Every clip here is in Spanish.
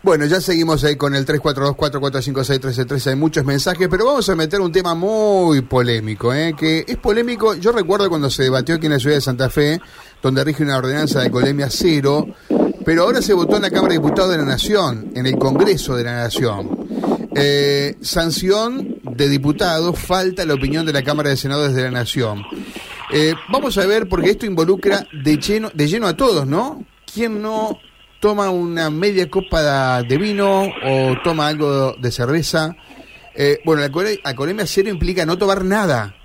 Bueno, ya seguimos ahí con el 342-4456-1313. Hay muchos mensajes, pero vamos a meter un tema muy polémico, ¿eh? que es polémico. Yo recuerdo cuando se debatió aquí en la ciudad de Santa Fe, donde rige una ordenanza de colemia cero, pero ahora se votó en la Cámara de Diputados de la Nación, en el Congreso de la Nación. Eh, sanción de diputados, falta la opinión de la Cámara de Senadores de la Nación. Eh, vamos a ver, porque esto involucra de lleno, de lleno a todos, ¿no? ¿Quién no toma una media copa de vino o toma algo de cerveza. Eh, bueno, la alcoholemia cero implica no tomar nada,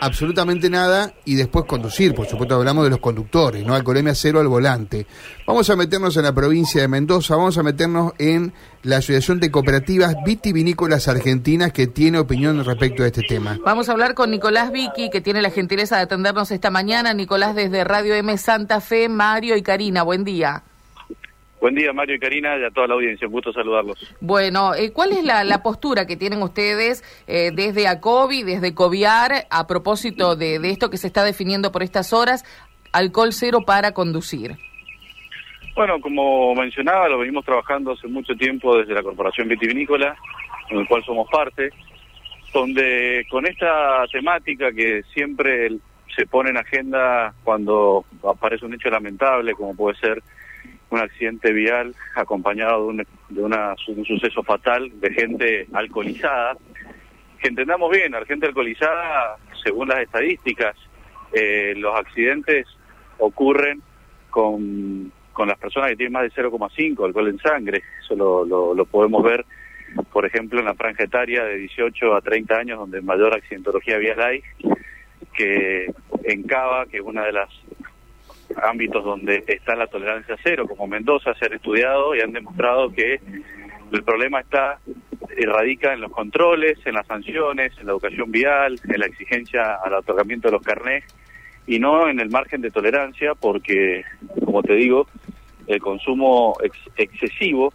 absolutamente nada, y después conducir. Por supuesto, hablamos de los conductores, ¿no? Alcoholemia cero al volante. Vamos a meternos en la provincia de Mendoza, vamos a meternos en la Asociación de Cooperativas Vitivinícolas Argentinas que tiene opinión respecto a este tema. Vamos a hablar con Nicolás Vicky, que tiene la gentileza de atendernos esta mañana. Nicolás desde Radio M Santa Fe, Mario y Karina, buen día. Buen día, Mario y Karina, y a toda la audiencia. Un gusto saludarlos. Bueno, eh, ¿cuál es la, postura que tienen ustedes eh, desde ACOBI, desde COVIAR, a propósito de, esto que se está definiendo por estas horas, alcohol cero para conducir? Bueno, como mencionaba, lo venimos trabajando hace mucho tiempo desde la Corporación Vitivinícola, en el cual somos parte, donde con esta temática que siempre se pone en agenda cuando aparece un hecho lamentable, como puede ser un accidente vial acompañado de, un, de una, un suceso fatal de gente alcoholizada. Que entendamos bien, la gente alcoholizada, según las estadísticas, eh, los accidentes ocurren con, con las personas que tienen más de 0,5 alcohol en sangre. Eso lo, lo, podemos ver, por ejemplo, en la franja etaria de 18 a 30 años, donde mayor accidentología vial hay, que en Cava, que es una de las ámbitos donde está la tolerancia cero, como Mendoza, se han estudiado y han demostrado que el problema está radica en los controles, en las sanciones, en la educación vial, en la exigencia al otorgamiento de los carnés y no en el margen de tolerancia porque, como te digo, el consumo excesivo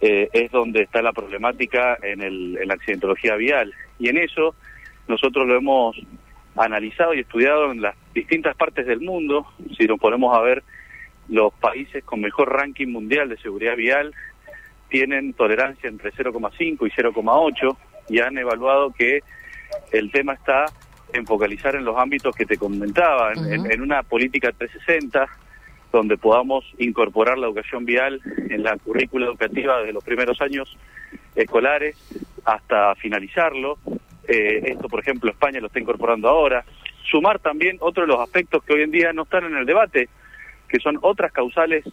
eh, es donde está la problemática en, el, en la accidentología vial. Y en eso nosotros lo hemos analizado y estudiado en las distintas partes del mundo. Si nos ponemos a ver, los países con mejor ranking mundial de seguridad vial tienen tolerancia entre 0,5 y 0,8 y han evaluado que el tema está en focalizar en los ámbitos que te comentaba, en, una política 360 donde podamos incorporar la educación vial en la currícula educativa desde los primeros años escolares hasta finalizarlo, eh, esto, por ejemplo, España lo está incorporando ahora. Sumar también otro de los aspectos que hoy en día no están en el debate, que son otras causales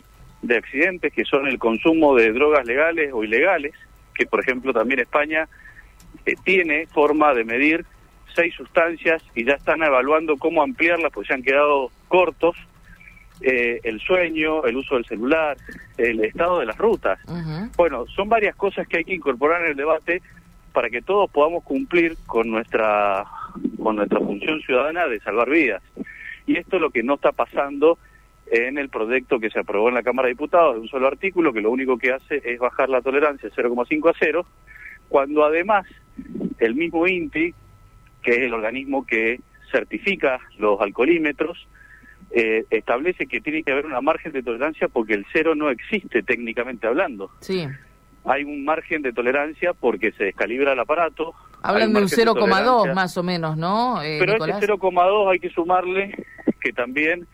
de accidentes, que son el consumo de drogas legales o ilegales, que por ejemplo también España eh, tiene forma de medir seis sustancias y ya están evaluando cómo ampliarlas, pues se han quedado cortos. Eh, el sueño, el uso del celular, el estado de las rutas. Bueno, son varias cosas que hay que incorporar en el debate para que todos podamos cumplir con nuestra con nuestra función ciudadana de salvar vidas. Y esto es lo que no está pasando en el proyecto que se aprobó en la Cámara de Diputados, de un solo artículo, que lo único que hace es bajar la tolerancia 0,5 a 0, cuando además el mismo INTI, que es el organismo que certifica los alcoholímetros, eh, establece que tiene que haber una margen de tolerancia porque el cero no existe técnicamente hablando. Sí hay un margen de tolerancia porque se descalibra el aparato. Hablan de un 0,2 más o menos, ¿no? Eh, Pero ese 0,2 hay que sumarle que también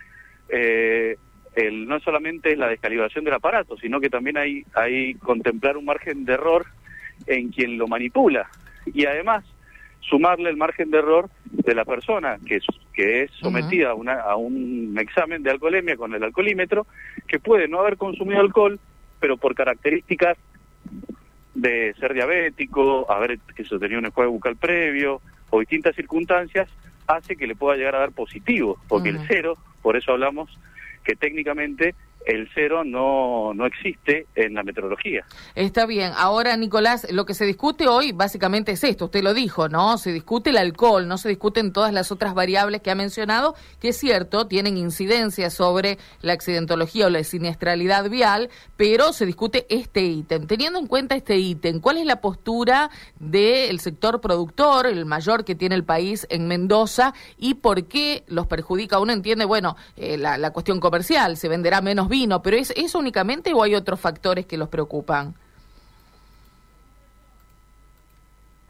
eh, el, no solamente es la descalibración del aparato, sino que también hay, hay contemplar un margen de error en quien lo manipula. Y además sumarle el margen de error de la persona que, que es sometida a, una, a un examen de alcoholemia con el alcoholímetro, que puede no haber consumido alcohol, pero por características de ser diabético, haber que se tenía un enjuague bucal previo o distintas circunstancias, hace que le pueda llegar a dar positivo, porque el cero, por eso hablamos que técnicamente el cero no, no existe en la meteorología. Está bien. Ahora, Nicolás, lo que se discute hoy básicamente es esto, usted lo dijo, ¿no? Se discute el alcohol, no se discuten todas las otras variables que ha mencionado, que es cierto, tienen incidencia sobre la accidentología o la siniestralidad vial, pero se discute este ítem. Teniendo en cuenta este ítem, ¿cuál es la postura del sector productor, el mayor que tiene el país en Mendoza, y por qué los perjudica? Uno entiende, bueno, eh, la, la cuestión comercial, se venderá menos vino, pero ¿es eso únicamente o hay otros factores que los preocupan?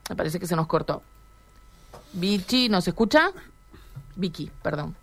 Me parece que se nos cortó. Vichy, ¿nos escucha? Vicky, perdón.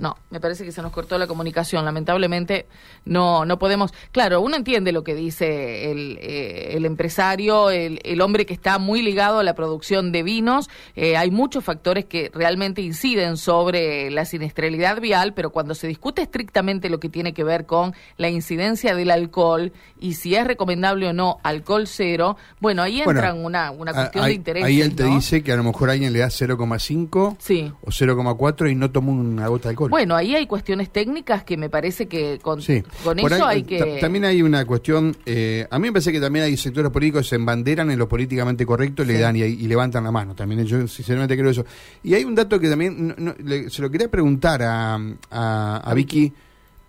No, me parece que se nos cortó la comunicación. Lamentablemente no, no podemos. Claro, uno entiende lo que dice el, eh, el empresario, el, el, hombre que está muy ligado a la producción de vinos. Eh, hay muchos factores que realmente inciden sobre la siniestralidad vial, pero cuando se discute estrictamente lo que tiene que ver con la incidencia del alcohol y si es recomendable o no alcohol cero, bueno, ahí entra una, una cuestión de interés. Ahí él te dice que a lo mejor alguien le da 0,5 sí. o 0,4 y no toma una gota de alcohol. Bueno, ahí hay cuestiones técnicas que me parece que con, con eso hay que... También hay una cuestión, eh, a mí me parece que también hay sectores políticos que se embanderan en lo políticamente correcto, le dan y, y, levantan la mano. También yo sinceramente creo eso. Y hay un dato que también no, le, se lo quería preguntar a, a, a Vicky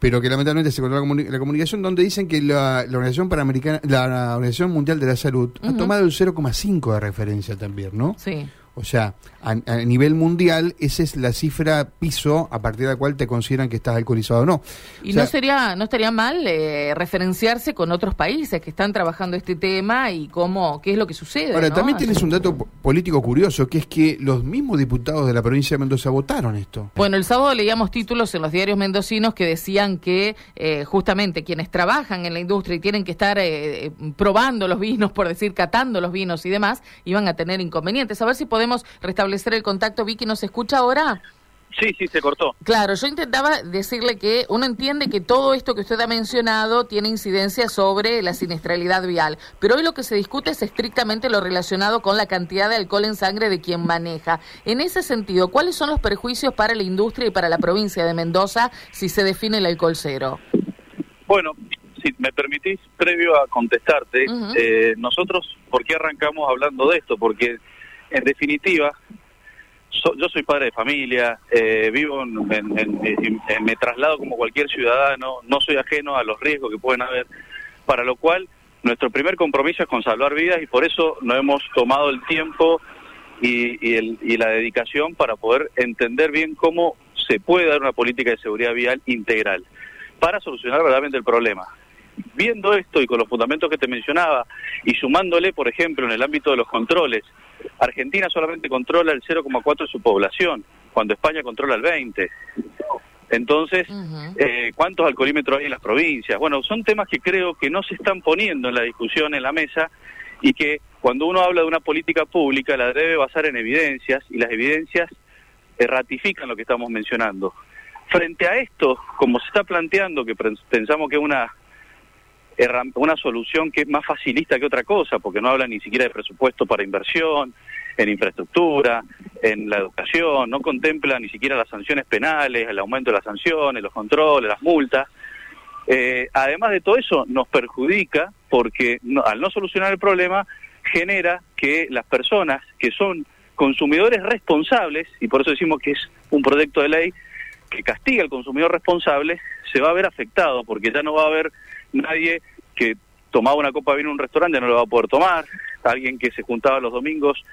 pero que lamentablemente se cortó la, comuni la, comunicación, donde dicen que la, la Organización Panamericana, la, la, Organización Mundial de la Salud uh -huh. ha tomado el 0,5 de referencia también, ¿no? Sí. O sea, a, a, nivel mundial, esa es la cifra piso a partir de la cual te consideran que estás alcoholizado o no. Y o sea, no sería no estaría mal eh, referenciarse con otros países que están trabajando este tema y cómo qué es lo que sucede. Ahora, ¿no? también tienes un dato político curioso, que es que los mismos diputados de la provincia de Mendoza votaron esto. Bueno, el sábado leíamos títulos en los diarios mendocinos que decían que eh, justamente quienes trabajan en la industria y tienen que estar eh, probando los vinos, por decir, catando los vinos y demás, iban a tener inconvenientes. A ver si podemos restablecer el contacto. Vicky, ¿nos escucha ahora? Sí, sí, se cortó. Claro, yo intentaba decirle que uno entiende que todo esto que usted ha mencionado tiene incidencia sobre la siniestralidad vial, pero hoy lo que se discute es estrictamente lo relacionado con la cantidad de alcohol en sangre de quien maneja. En ese sentido, ¿cuáles son los perjuicios para la industria y para la provincia de Mendoza si se define el alcohol cero? Bueno, si me permitís, previo a contestarte, uh -huh. eh, nosotros, ¿por qué arrancamos hablando de esto? Porque, en definitiva, so, yo soy padre de familia, eh, vivo, en, en, me traslado como cualquier ciudadano, no soy ajeno a los riesgos que pueden haber, para lo cual nuestro primer compromiso es con salvar vidas y por eso nos hemos tomado el tiempo y, y, el, y la dedicación para poder entender bien cómo se puede dar una política de seguridad vial integral para solucionar verdaderamente el problema. Viendo esto y con los fundamentos que te mencionaba y sumándole, por ejemplo, en el ámbito de los controles, Argentina solamente controla el 0,4 de su población, cuando España controla el 20. Entonces, uh -huh. eh, ¿cuántos alcoholímetros hay en las provincias? Bueno, son temas que creo que no se están poniendo en la discusión en la mesa y que cuando uno habla de una política pública la debe basar en evidencias y las evidencias eh, ratifican lo que estamos mencionando. Frente a esto, como se está planteando, que pensamos que es una una solución que es más facilista que otra cosa, porque no habla ni siquiera de presupuesto para inversión, en infraestructura, en la educación, no contempla ni siquiera las sanciones penales, el aumento de las sanciones, los controles, las multas. Eh, además de todo eso, nos perjudica porque no, al no solucionar el problema genera que las personas que son consumidores responsables, y por eso decimos que es un proyecto de ley que castiga al consumidor responsable, se va a ver afectado, porque ya no va a haber nadie que tomaba una copa de vino en un restaurante no lo va a poder tomar, alguien que se juntaba los domingos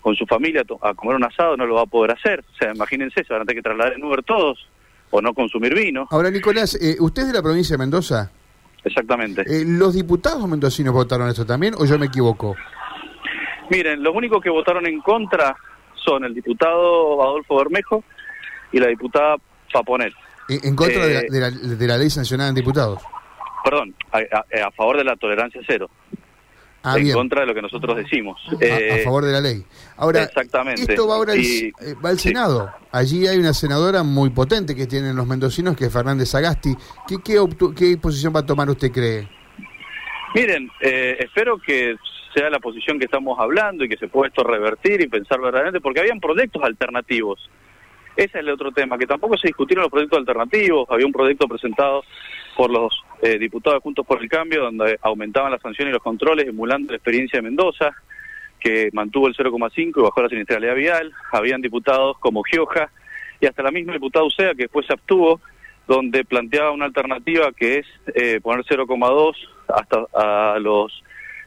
con su familia a comer un asado no lo va a poder hacer, o sea, imagínense, se van a tener que trasladar en Uber todos o no consumir vino. Ahora, Nicolás, eh, ¿usted es de la provincia de Mendoza? Exactamente. Eh, ¿Los diputados mendocinos votaron esto también o yo me equivoco? Miren, los únicos que votaron en contra son el diputado Adolfo Bermejo y la diputada Paponel. ¿En contra eh, de, la, de, la, de, la, ley sancionada en diputados? Perdón, a, a, a favor de la tolerancia cero. Ah, en bien. contra de lo que nosotros decimos. A, eh, a, favor de la ley. Ahora, exactamente. esto va ahora al, y, eh, va al Senado. Sí. Allí hay una senadora muy potente que tienen los mendocinos, que es Fernández Agasti. ¿Qué, qué, qué posición va a tomar usted cree? Miren, eh, espero que sea la posición que estamos hablando y que se pueda esto revertir y pensar verdaderamente, porque habían proyectos alternativos. Ese es el otro tema, que tampoco se discutieron los proyectos alternativos. Había un proyecto presentado por los eh, diputados Juntos por el Cambio, donde aumentaban las sanciones y los controles, emulando la experiencia de Mendoza, que mantuvo el 0,5 y bajó la siniestralidad vial. Habían diputados como Gioja y hasta la misma diputada Usea, que después se abstuvo, donde planteaba una alternativa que es eh, poner 0,2 hasta a los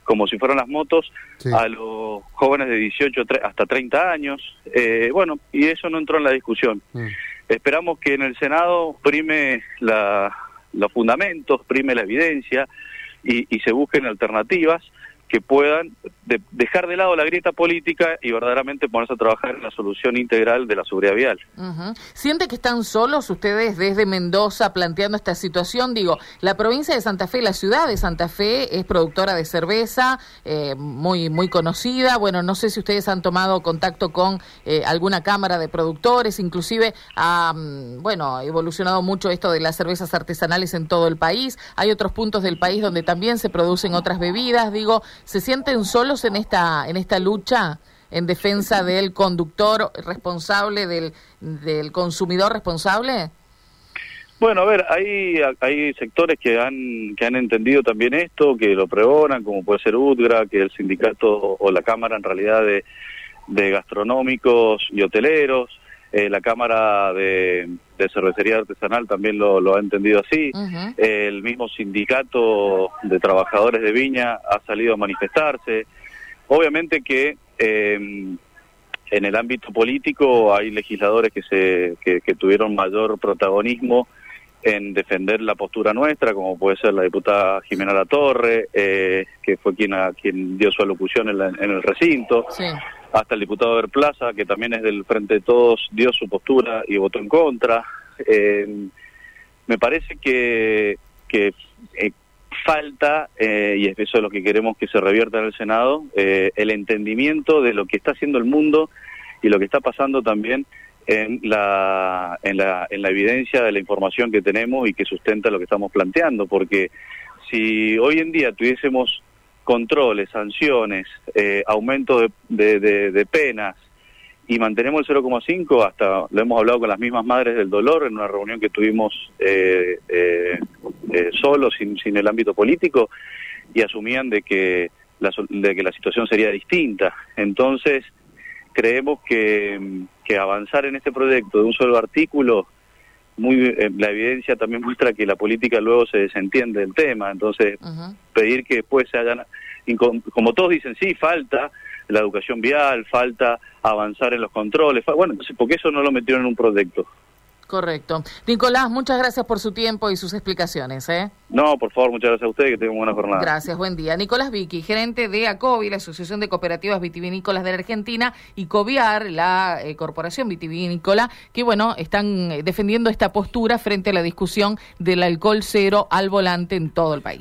como si fueran las motos, sí. a los jóvenes de 18 hasta 30 años. Eh, bueno, y eso no entró en la discusión. Mm. Esperamos que en el Senado prime la, los fundamentos, prime la evidencia y, y se busquen alternativas que puedan dejar de lado la grieta política y verdaderamente ponerse a trabajar en la solución integral de la seguridad vial. ¿Siente que están solos ustedes desde Mendoza planteando esta situación? Digo, la provincia de Santa Fe, la ciudad de Santa Fe es productora de cerveza, eh, muy, muy conocida. Bueno, no sé si ustedes han tomado contacto con eh, alguna cámara de productores, inclusive ha, mm, bueno, evolucionado mucho esto de las cervezas artesanales en todo el país. Hay otros puntos del país donde también se producen otras bebidas. Digo, ¿Se sienten solos en esta, en esta lucha en defensa del conductor responsable, del, del consumidor responsable? Bueno, a ver, hay, hay sectores que han, que han entendido también esto, que lo pregonan, como puede ser UDGRA, que el sindicato o la Cámara en realidad de, de gastronómicos y hoteleros, eh, la Cámara de, Cervecería Artesanal también lo, ha entendido así, el mismo sindicato de trabajadores de Viña ha salido a manifestarse. Obviamente que em, en el ámbito político hay legisladores que, se, que, tuvieron mayor protagonismo en defender la postura nuestra, como puede ser la diputada Jimena La Torre, eh, que fue quien, a, quien dio su alocución en, en el recinto. Sí hasta el diputado Ver Plaza, que también es del Frente de Todos, dio su postura y votó en contra. Eh, me parece que, que eh, falta, eh, y es eso es lo que queremos que se revierta en el Senado, el entendimiento de lo que está haciendo el mundo y lo que está pasando también en la, en la, en la evidencia de la información que tenemos y que sustenta lo que estamos planteando, porque si hoy en día tuviésemos controles, sanciones, eh, aumento de, de, penas y mantenemos el 0,5, hasta lo hemos hablado con las mismas madres del dolor en una reunión que tuvimos eh, eh, eh solo, sin, sin el ámbito político, y asumían de que, la, de que la situación sería distinta. Entonces, creemos que, que avanzar en este proyecto de un solo artículo muy eh, la evidencia también muestra que la política luego se desentiende del tema, entonces pedir que después se hagan, como todos dicen, sí, falta la educación vial, falta avanzar en los controles, bueno, entonces, ¿por qué eso no lo metieron en un proyecto? Correcto. Nicolás, muchas gracias por su tiempo y sus explicaciones. ¿eh? No, por favor, muchas gracias a ustedes, que tengan buena jornada. Gracias, buen día. Nicolás Vicky, gerente de ACOVI, la Asociación de Cooperativas Vitivinícolas de la Argentina, y COVIAR, la eh, Corporación Vitivinícola, que bueno, están eh, defendiendo esta postura frente a la discusión del alcohol cero al volante en todo el país.